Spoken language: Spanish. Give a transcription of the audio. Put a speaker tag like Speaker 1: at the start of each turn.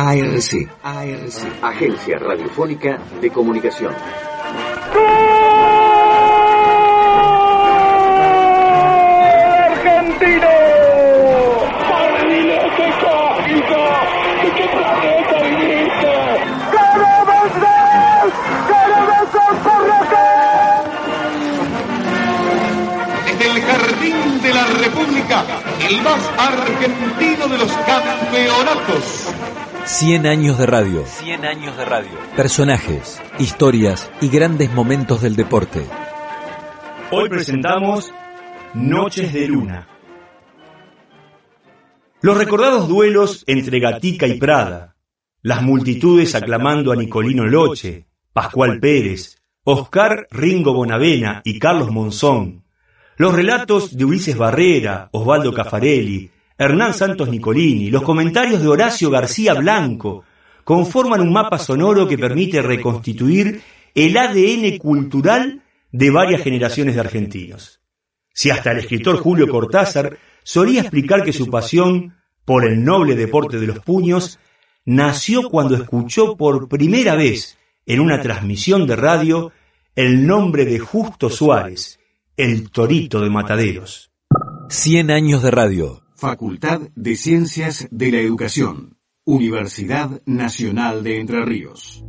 Speaker 1: ARC, ARC, Agencia Radiofónica de Comunicación.
Speaker 2: argentino! ¿De qué planeta viniste? ¡Queremos ver! ¡Queremos
Speaker 3: Desde el Jardín de la República, el más argentino de los campeonatos.
Speaker 4: 100 años de radio. 100 años de radio. Personajes, historias y grandes momentos del deporte.
Speaker 5: Hoy presentamos Noches de Luna. Los recordados duelos entre Gatica y Prada, las multitudes aclamando a Nicolino Loche, Pascual Pérez, Oscar Ringo Bonavena y Carlos Monzón, los relatos de Ulises Barrera, Osvaldo Cafarelli, Hernán Santos Nicolini, los comentarios de Horacio García Blanco, conforman un mapa sonoro que permite reconstituir el ADN cultural de varias generaciones de argentinos. Si hasta el escritor Julio Cortázar solía explicar que su pasión por el noble deporte de los puños nació cuando escuchó por primera vez en una transmisión de radio el nombre de Justo Suárez, el torito de Mataderos.
Speaker 4: 100 años de radio.
Speaker 1: Facultad de Ciencias de la Educación. Universidad Nacional de Entre Ríos.